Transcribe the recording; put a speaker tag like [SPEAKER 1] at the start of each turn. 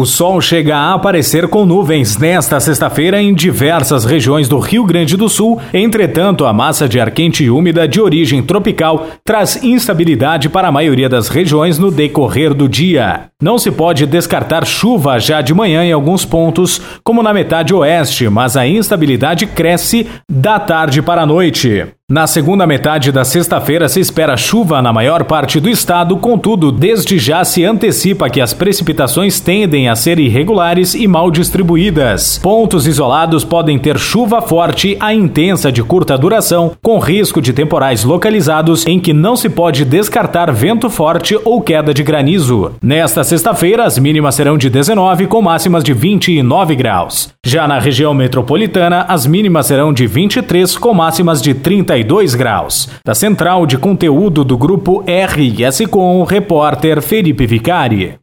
[SPEAKER 1] O sol chega a aparecer com nuvens nesta sexta-feira em diversas regiões do Rio Grande do Sul. Entretanto, a massa de ar quente e úmida de origem tropical traz instabilidade para a maioria das regiões no decorrer do dia. Não se pode descartar chuva já de manhã em alguns pontos, como na metade oeste, mas a instabilidade cresce da tarde para a noite. Na segunda metade da sexta-feira se espera chuva na maior parte do estado, contudo, desde já se antecipa que as precipitações tendem a ser irregulares e mal distribuídas. Pontos isolados podem ter chuva forte a intensa de curta duração, com risco de temporais localizados em que não se pode descartar vento forte ou queda de granizo. Nesta sexta-feira, as mínimas serão de 19 com máximas de 29 graus. Já na região metropolitana, as mínimas serão de 23 com máximas de 32 graus. Da central de conteúdo do grupo RS com repórter Felipe Vicari.